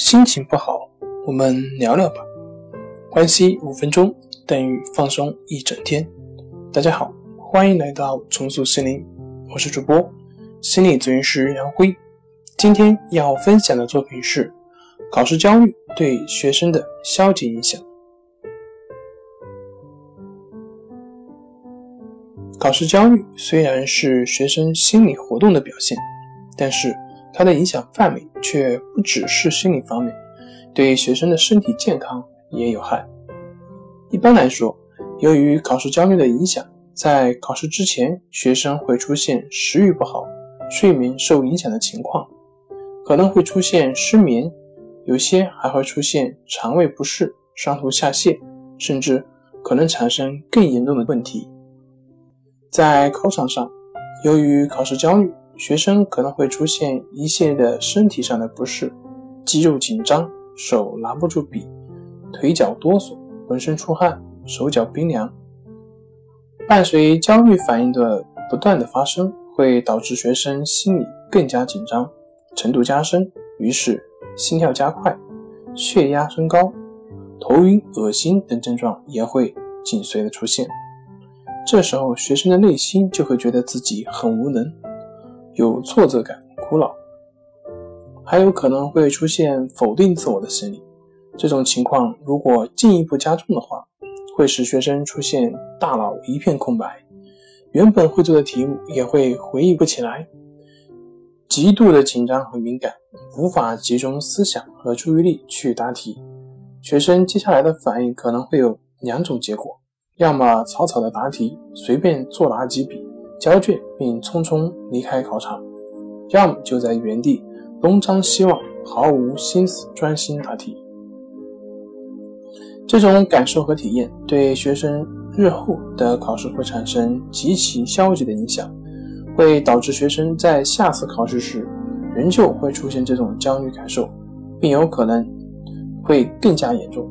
心情不好，我们聊聊吧。关系五分钟等于放松一整天。大家好，欢迎来到重塑心灵，我是主播心理咨询师杨辉。今天要分享的作品是考试焦虑对学生的消极影响。考试焦虑虽然是学生心理活动的表现，但是它的影响范围却不只是心理方面，对学生的身体健康也有害。一般来说，由于考试焦虑的影响，在考试之前，学生会出现食欲不好、睡眠受影响的情况，可能会出现失眠，有些还会出现肠胃不适、上吐下泻，甚至可能产生更严重的问题。在考场上，由于考试焦虑，学生可能会出现一系列的身体上的不适，肌肉紧张，手拿不住笔，腿脚哆嗦，浑身出汗，手脚冰凉。伴随焦虑反应的不断的发生，会导致学生心理更加紧张，程度加深，于是心跳加快，血压升高，头晕、恶心等症状也会紧随的出现。这时候，学生的内心就会觉得自己很无能，有挫折感、苦恼，还有可能会出现否定自我的心理。这种情况如果进一步加重的话，会使学生出现大脑一片空白，原本会做的题目也会回忆不起来，极度的紧张和敏感，无法集中思想和注意力去答题。学生接下来的反应可能会有两种结果。要么草草的答题，随便作答几笔，交卷并匆匆离开考场；要么就在原地东张西望，毫无心思专心答题。这种感受和体验对学生日后的考试会产生极其消极的影响，会导致学生在下次考试时仍旧会出现这种焦虑感受，并有可能会更加严重。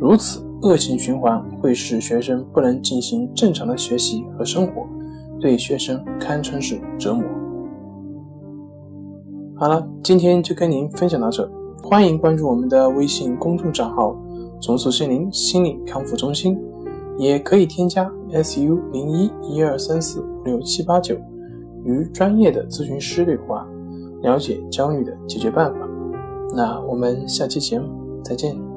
如此。恶性循环会使学生不能进行正常的学习和生活，对学生堪称是折磨。好了，今天就跟您分享到这，欢迎关注我们的微信公众账号“重塑心灵心理康复中心”，也可以添加 “su 零一一二三四五六七八九”与专业的咨询师对话，了解焦虑的解决办法。那我们下期节目再见。